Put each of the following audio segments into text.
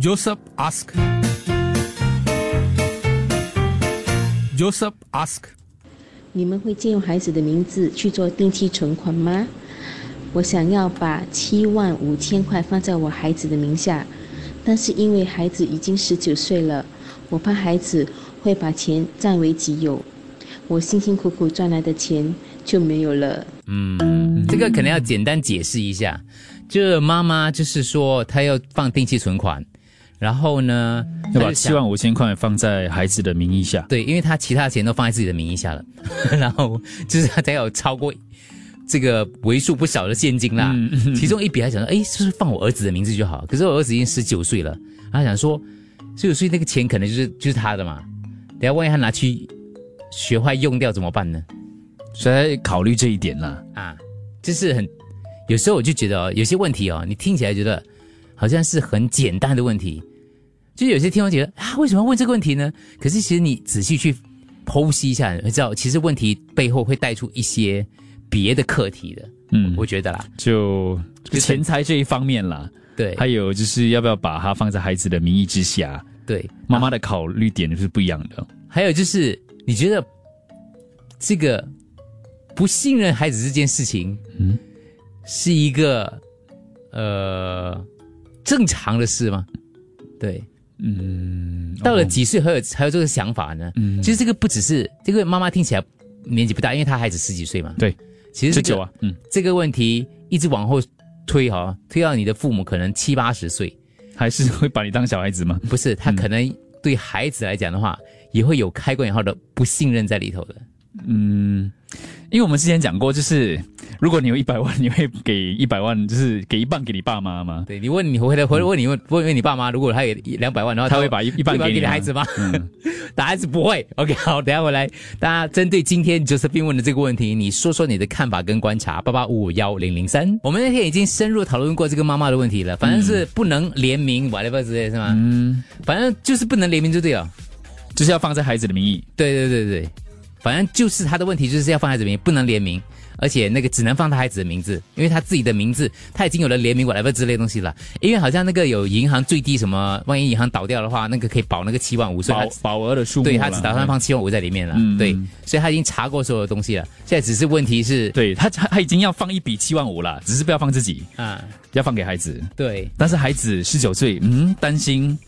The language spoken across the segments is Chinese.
Joseph ask. Joseph ask. 你们会借用孩子的名字去做定期存款吗？我想要把七万五千块放在我孩子的名下，但是因为孩子已经十九岁了，我怕孩子会把钱占为己有，我辛辛苦苦赚来的钱就没有了。嗯，这个可能要简单解释一下，就是妈妈就是说她要放定期存款，然后呢，要把七万五千块放在孩子的名义下。对，因为他其他钱都放在自己的名义下了，然后就是他才有超过这个为数不少的现金啦。其中一笔还想说，哎，是不是放我儿子的名字就好？可是我儿子已经十九岁了，他想说，十九岁那个钱可能就是就是他的嘛，等下万一他拿去学坏用掉怎么办呢？所以他考虑这一点啦。啊，就是很有时候我就觉得哦，有些问题哦，你听起来觉得好像是很简单的问题，就有些听众觉得啊，为什么要问这个问题呢？可是其实你仔细去剖析一下，你会知道其实问题背后会带出一些别的课题的。嗯，我觉得啦，就就钱财这一方面啦，对还有就是要不要把它放在孩子的名义之下，对，妈妈的考虑点是不一样的。还有就是你觉得这个不信任孩子这件事情，嗯，是一个呃正常的事吗？对。嗯，到了哦几岁还有还有这个想法呢？嗯，其实这个不只是这个妈妈听起来年纪不大，因为她孩子十几岁嘛。对，其实这个十九啊，嗯，这个问题一直往后推哈，推到你的父母可能七八十岁，还是会把你当小孩子吗？不是他可能对孩子来讲的话，也会有开关以后的不信任在里头的。嗯，因为我们之前讲过，就是如果你有一百万，你会给一百万，就是给一半给你爸妈吗？对你问你回来回来问你问问问你爸妈，如果他有两百万的话，他会把一一半给你吗给你孩子吗？嗯 答案是不会。OK，好，等下回来，大家针对今天 Josephine 问的这个问题，你说说你的看法跟观察。八八五五幺零零三，我们那天已经深入讨论过这个妈妈的问题了，反正是不能联名 whatever 之类是吗？嗯，反正就是不能联名就对了。就是要放在孩子的名义。对对对对，反正就是他的问题，就是要放孩子名，不能联名，而且那个只能放他孩子的名字，因为他自己的名字他已经有了联名 whatever 之类的东西了。因为好像那个有银行最低什么，万一银行倒掉的话，那个可以保那个七万五，所以保他保额的数目，对他只打算放七万五在里面了。嗯对，所以他已经查过所有的东西了，现在只是问题是，对他他他已经要放一笔七万五了，只是不要放自己，啊，要放给孩子。对。但是孩子十九岁，嗯，担心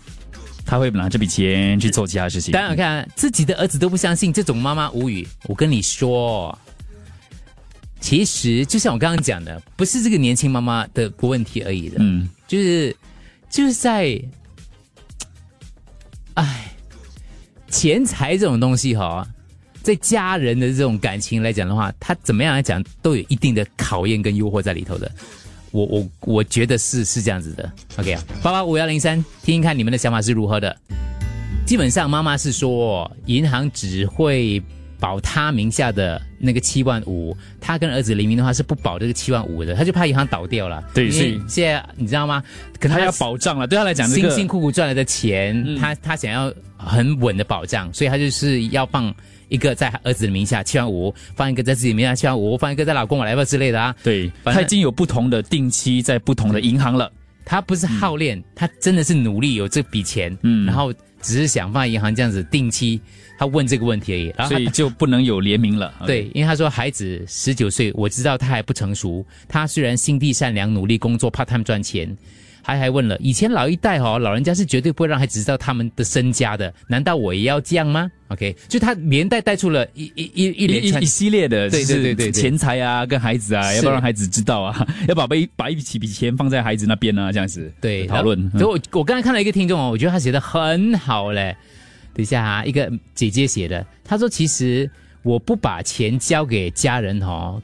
他会拿这笔钱去做其他事情。当然，看自己的儿子都不相信，这种妈妈无语。我跟你说，其实就像我刚刚讲的，不是这个年轻妈妈的问题而已的，嗯，就是就是在，哎，钱财这种东西哈，在家人的这种感情来讲的话，它怎么样来讲都有一定的考验跟诱惑在里头的。我我我觉得是是这样子的。OK 啊，八八五幺零三，听听看你们的想法是如何的。基本上妈妈是说，银行只会保他名下的那个七万五，他跟儿子黎明的话是不保这个七万五的，他就怕银行倒掉了。对所以现在你知道吗？可能他要保障了，对他来讲，这辛个辛苦苦赚来的钱，嗯他他想要很稳的保障，所以他就是要放一个在儿子的名下七万五，放一个在自己名下七万五，放一个在老公我来吧之类的啊。对，他已经有不同的定期在不同的银行了。他不是好练，他真的是努力有这笔钱，嗯然后只是想放在银行这样子定期，他问这个问题而已。然后所以就不能有联名了。对，因为他说孩子十九岁，我知道他还不成熟。他虽然心地善良，努力工作，part time 赚钱。他还问了，以前老一代哈、哦，老人家是绝对不会让孩子知道他们的身家的，难道我也要这样吗？OK，就他连带带出了一一一一一连一一系列的，对对就是对钱财啊，跟孩子啊，要不要让孩子知道啊？要把一把一笔笔钱放在孩子那边呢？这样子对讨论。所以我我刚才看到一个听众哦，我觉得他写的很好嘞。等一下啊，一个姐姐写的，她说其实我不把钱交给家人哦。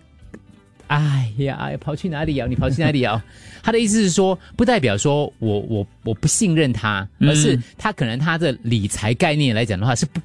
哎呀，跑去哪里啊？你跑去哪里啊？他的意思是说，不代表说我我我不信任他，而是他可能他的理财概念来讲的话是不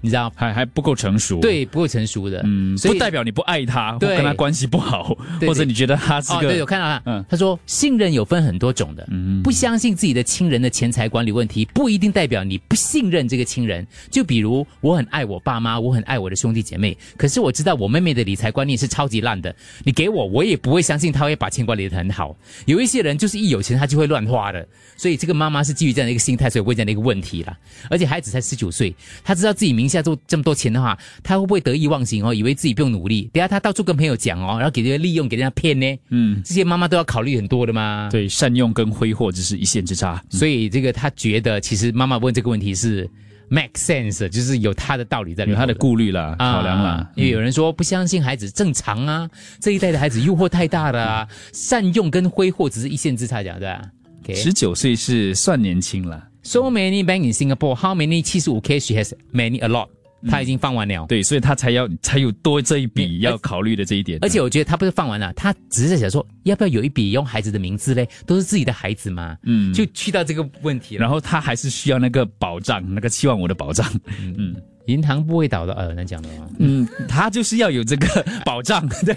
你知道，还还不够成熟。，对，不够成熟的，嗯，所以不代表你不爱他，或对。跟他关系不好，对或者你觉得他是哦，对，我个看到他，嗯。他说信任有分很多种的，嗯。不相信自己的亲人的钱财管理问题，不一定代表你不信任这个亲人。就比如我很爱我爸妈，我很爱我的兄弟姐妹，可是我知道我妹妹的理财观念是超级烂的，你给我，我也不会相信她会把钱管理的很好。有一些人就是一有钱他就会乱花的，所以这个妈妈是基于这样的一个心态，所以问这样的一个问题啦。而且孩子才十九岁，他知道自己名下做这么多钱的话，他会不会得意忘形哦？以为自己不用努力，等下他到处跟朋友讲哦，然后给人家利用，给人家骗呢？嗯，这些妈妈都要考虑很多的嘛。，对善用跟挥霍只是一线之差。所以这个他觉得，其实妈妈问这个问题是 make sense，就是有他的道理在里面有他的顾虑啦，考量啦啊。因为有人说不相信孩子正常啊，这一代的孩子诱惑太大了啊，善用跟挥霍只是一线之差，讲对吧？OK。十九岁是算年轻了，So many bank in Singapore, how many 七十五 K she has many a lot？他已经放完了。对，所以他才要才有多这一笔嗯要考虑的这一点。而且我觉得他不是放完了，他只是在想说，要不要有一笔用孩子的名字嘞？都是自己的孩子嘛，嗯就去到这个问题了。然后他还是需要那个保障，那个七万五的保障。嗯银行不会倒的，呃，难讲的吗。嗯，他就是要有这个保障。对，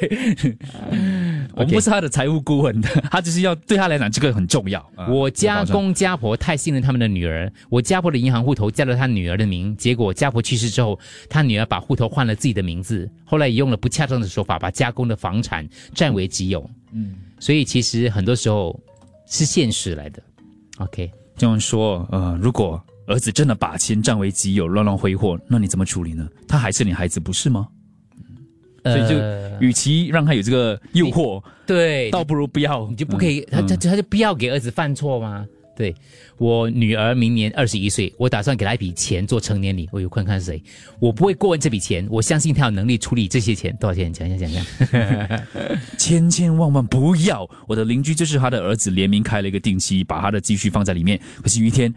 我不是他的财务顾问，他就是要对他来讲这个很重要。啊我家公家婆太信任他们的女儿，我家婆的银行户头加了他女儿的名，结果家婆去世之后，他女儿把户头换了自己的名字，后来也用了不恰当的手法把家公的房产占为己有。嗯，所以其实很多时候是现实来的。OK，这样说，呃，如果儿子真的把钱占为己有，乱乱挥霍，那你怎么处理呢？他还是你孩子，不是吗？所以就呃与其让他有这个诱惑，对，倒不如不要。你就不可以，他嗯他他就不要给儿子犯错吗？对我女儿明年二十一岁，我打算给她一笔钱做成年礼。我有看看是谁，我不会过问这笔钱，我相信她有能力处理这些钱。多少钱？讲一下，讲一下。千千万万不要！我的邻居就是他的儿子联名开了一个定期，把他的积蓄放在里面。可是有一天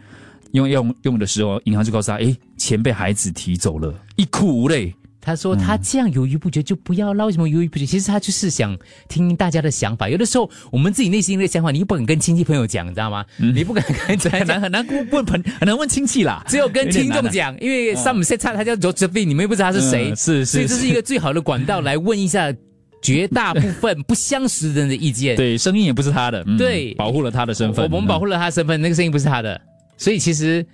用用用的时候，银行就告诉他：“诶，钱被孩子提走了，一哭无泪。他说他这样犹豫不决就不要啦，为什么犹豫不决？其实他就是想听大家的想法。有的时候我们自己内心的想法，你又不敢跟亲戚朋友讲，你知道吗？你不敢跟大家 很难很难问朋很难问亲戚啦，只有跟听众讲，因为 some set 他叫 Josephine，你们又不知道他是谁，嗯是是是所以这是一个最好的管道来问一下绝大部分不相识人的意见。对，声音也不是他的，嗯对保护了他的身份。我们保护了他的身份，那个声音不是他的，所以其实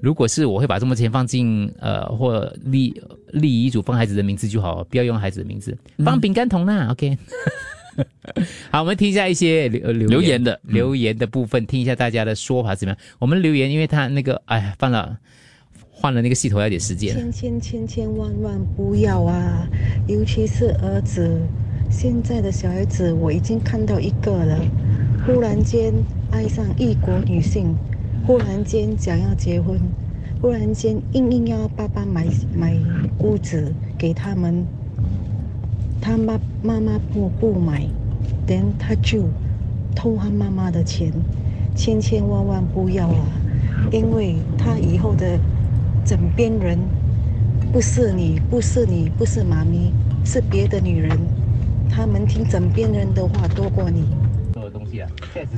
如果是我会把这么多钱放进呃或立立遗嘱放孩子的名字就好，不要用孩子的名字，放饼干桶啦、OK。好，我们听一下一些留留留言的嗯留言的部分，听一下大家的说法怎么样。我们留言，因为他那个哎呀放了换了那个系统要点时间，千千千千万万不要啊！尤其是儿子，现在的小孩子我已经看到一个了，忽然间爱上异国女性，忽然间想要结婚，忽然间硬硬要爸爸买买屋子给他们，他妈妈妈不不买等他就偷他妈妈的钱，千千万万不要啊！因为他以后的枕边人不是你，不是你，不是妈咪，是别的女人。他们听枕边人的话多过你。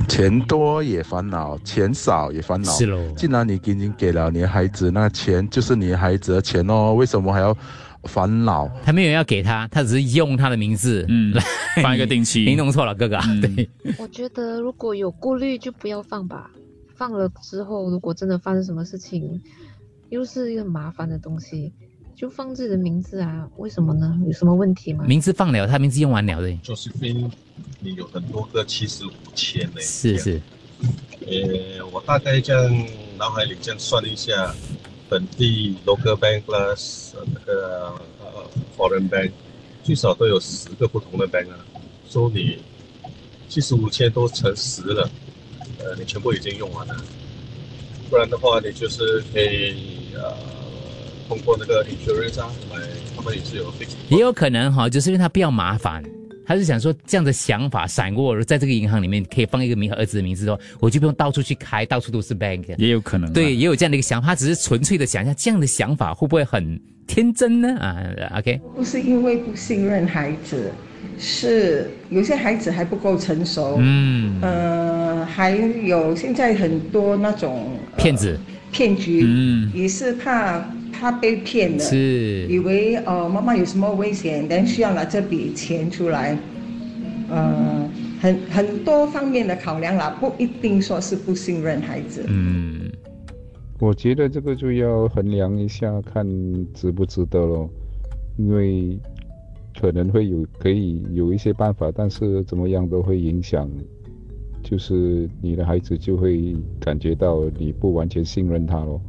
钱多也烦恼，钱少也烦恼。是喽既然你已经给了你的孩子，那钱就是你孩子的钱哦，为什么还要烦恼？他没有要给他，他只是用他的名字，嗯来放一个定期 您弄错了，哥哥，嗯对。我觉得如果有顾虑就不要放吧，放了之后如果真的发生什么事情，又是一个麻烦的东西，就放自己的名字啊？为什么呢？有什么问题吗？名字放了，他名字用完了的，Josephine，你有很多个七十五千呢。是是，呃，我大概这样脑海里这样算一下，本地 local bank 啦，呃那个呃 foreign bank，最少都有十个不同的 bank 啊，说你七十五千都乘十了，呃，你全部已经用完了，不然的话你就是可以呃通过那个 insurance 啊来，他们也是有也有可能哈，就是因为他不要麻烦，他是想说这样的想法闪过，在这个银行里面可以放一个名和儿子的名字哦，我就不用到处去开，到处都是 bank。也有可能啊。对，也有这样的一个想法，他只是纯粹的想一下，这样的想法会不会很天真呢？啊，OK，不是因为不信任孩子，是有些孩子还不够成熟，嗯，呃，还有现在很多那种、呃骗子，骗局，嗯也是怕他被骗了，是以为呃妈妈有什么危险，但需要拿这笔钱出来，呃，很很多方面的考量啦，不一定说是不信任孩子。嗯，我觉得这个就要衡量一下，看值不值得咯。因为可能会有可以有一些办法，但是怎么样都会影响，就是你的孩子就会感觉到你不完全信任他咯。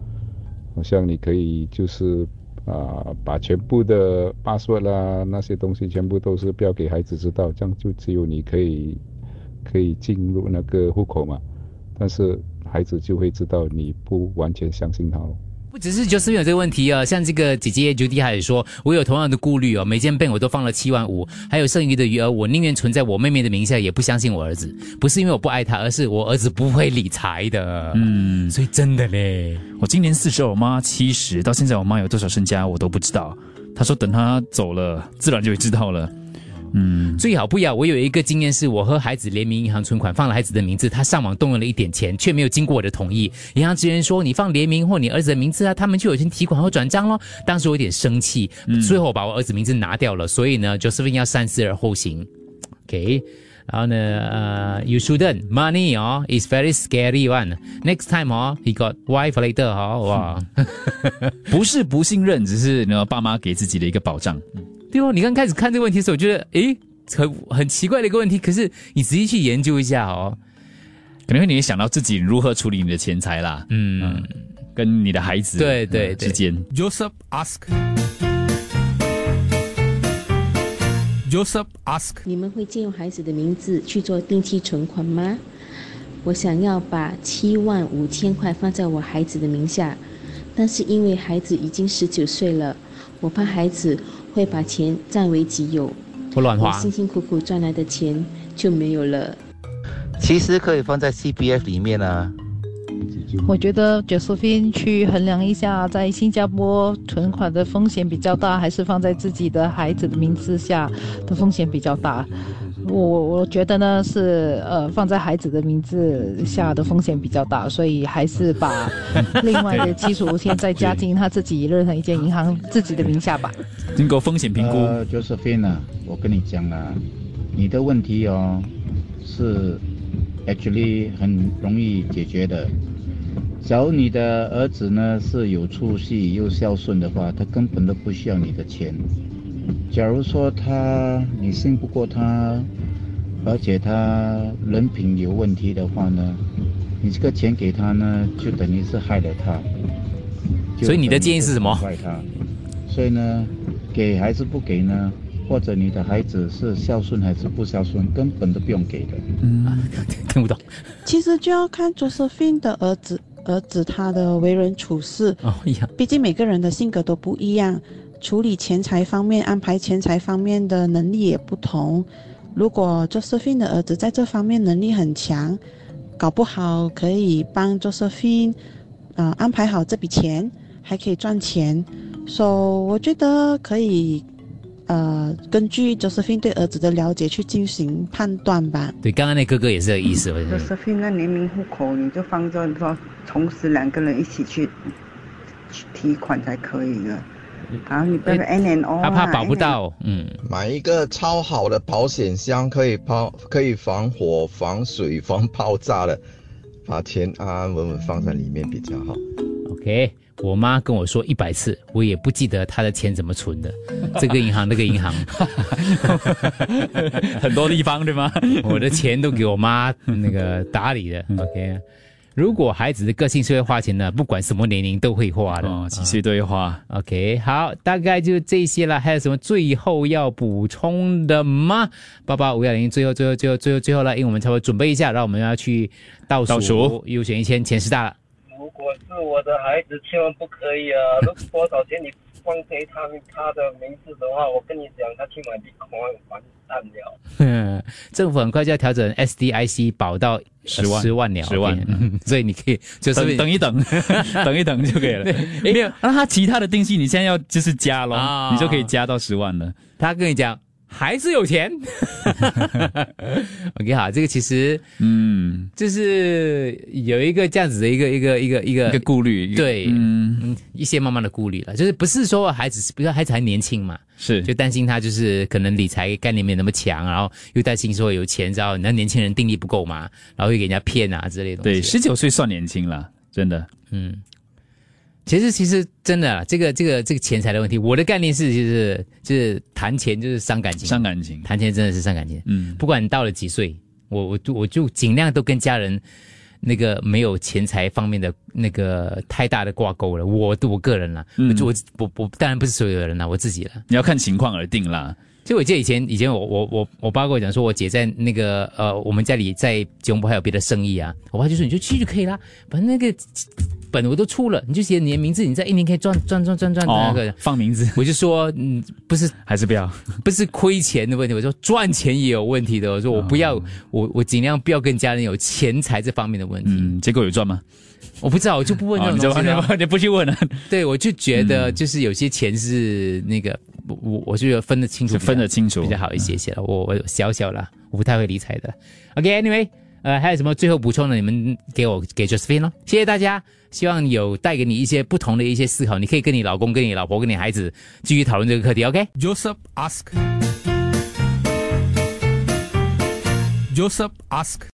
好像你可以就是啊、把全部的 password 啦那些东西全部都是不要给孩子知道，这样就只有你可以可以进入那个户口嘛。但是孩子就会知道你不完全相信他了。不只是 Justin 有这个问题啊，像这个姐姐 Judy 还也说，我有同样的顾虑哦，每件被我都放了七万五，还有剩余的余额，我宁愿存在我妹妹的名下，也不相信我儿子。不是因为我不爱他，而是我儿子不会理财的。嗯，所以真的嘞，我今年四十，我妈七十，到现在我妈有多少身家我都不知道。她说等她走了，自然就会知道了。嗯，最好不要。我有一个经验是，我和孩子联名银行存款，放了孩子的名字，他上网动用了一点钱，却没有经过我的同意。银行职员说你放联名或你儿子的名字啊，他们就有权提款或转账咯。当时我有点生气，最后我把我儿子名字拿掉了。所以呢，Josephine 要三思而后行。OK。然后呢，呃、y o u shouldn't money 哦，is very scary one. Next time 哦，he got wife later 哦，哇，不是不信任，只是呢爸妈给自己的一个保障。对哦，你刚开始看这个问题的时候，我觉得诶，很很奇怪的一个问题。可是你仔细去研究一下哦，可能会你会想到自己如何处理你的钱财啦，嗯，跟你的孩子对对之间。Joseph ask. Joseph ask. 你们会借用孩子的名字去做定期存款吗？我想要把七万五千块放在我孩子的名下，但是因为孩子已经十九岁了，我怕孩子会把钱占为己有，不乱花辛辛苦苦赚来的钱就没有了。其实可以放在 C B F 里面啊。我觉得 Josephine 去衡量一下，在新加坡存款的风险比较大，还是放在自己的孩子的名字下的风险比较大。我我觉得呢是呃放在孩子的名字下的风险比较大，所以还是把 另外的七十五天再加进他自己任何一间银行自己的名下吧。经过风险评估，呃，Josephine 啊，我跟你讲啊，你的问题哦是 actually 很容易解决的。假如你的儿子呢是有出息又孝顺的话，他根本都不需要你的钱。假如说他你信不过他，而且他人品有问题的话呢，你这个钱给他呢，就等于是害了他。所以你的建议是什么害他。所以呢，给还是不给呢？或者你的孩子是孝顺还是不孝顺，根本都不用给的。嗯，听不懂。其实就要看 Josephine 的儿子，儿子他的为人处事。哦呀，毕竟每个人的性格都不一样，处理钱财方面、安排钱财方面的能力也不同。如果 Josephine 的儿子在这方面能力很强，搞不好可以帮 Josephine 啊、安排好这笔钱，还可以赚钱。所、以我觉得可以呃根据 Josephine 对儿子的了解去进行判断吧。对，刚刚那哥哥也是这个意思。Josephine 那联名户口，你就放着说，同时两个人一起去去提款才可以的。然后你不要 N N O 他怕保不到，嗯，买一个超好的保险箱，可以抛，可以防火、防水、防爆炸的，把钱安安稳稳放在里面比较好。OK，我妈跟我说一百次，我也不记得她的钱怎么存的，这个银行 那个银行，很多地方对吗？我的钱都给我妈那个打理的。OK，如果孩子的个性是会花钱的，不管什么年龄都会花的，哦，几岁都会花。OK，好，大概就这些了。还有什么最后要补充的吗？八八五幺零，最后最后最后最后最后了，因为我们差不多准备一下，然后我们要去倒数，倒数优选一千，前十大了。如果是我的孩子，千万不可以啊！多少钱你放给他他的名字的话，我跟你讲，他去买 Bitcoin 完蛋了。政府很快就要调整 SDIC 保到10万十万了，10万嗯 所以你可以就是等等一等，等一等就可以了。没有，那他其他的定性你现在要就是加咯，啊你就可以加到十万了。他跟你讲还是有钱。OK，好，这个其实嗯，就是有一个这样子的一个一个一个一个一个顾虑，对，嗯，嗯，一些妈妈的顾虑了，就是不是说孩子，比如说孩子还年轻嘛，是。就担心他就是可能理财概念没有那么强，然后又担心说有钱，然后那年轻人定力不够嘛，然后会给人家骗啊之类的东西。对，十九岁算年轻了，真的，嗯，其实其实真的啊，这个这个这个钱财的问题，我的概念是就是就是谈钱就是伤感情，伤感情，谈钱真的是伤感情。嗯，不管你到了几岁，我我就我就尽量都跟家人那个没有钱财方面的那个太大的挂钩了。我我个人啦，嗯我就我我我当然不是所有的人啦，我自己了。你要看情况而定啦。就我记得以前以前我我我我爸跟我讲说，我姐在那个呃我们家里在吉隆坡还有别的生意啊，我爸就说你就去就可以啦，把那个本我都出了，你就写你的名字，你在一年可以赚赚赚赚赚那个、哦放名字，我就说嗯不是还是不要，不是亏钱的问题，我说赚钱也有问题的，我说我不要、我我尽量不要跟家人有钱财这方面的问题。嗯，结果有赚吗？我不知道，我就不问这哦你就种东西了。你不去问了，对，我就觉得就是有些钱是那个，我我我就觉得分得清楚，分得清楚比较好一些些了。我我小小了，我不太会理财的。OK，Anyway，、呃，还有什么最后补充的？你们给我给 Josephine 咯，谢谢大家。希望有带给你一些不同的一些思考，你可以跟你老公、跟你老婆、跟你孩子继续讨论这个课题。OK。Joseph ask. Joseph ask.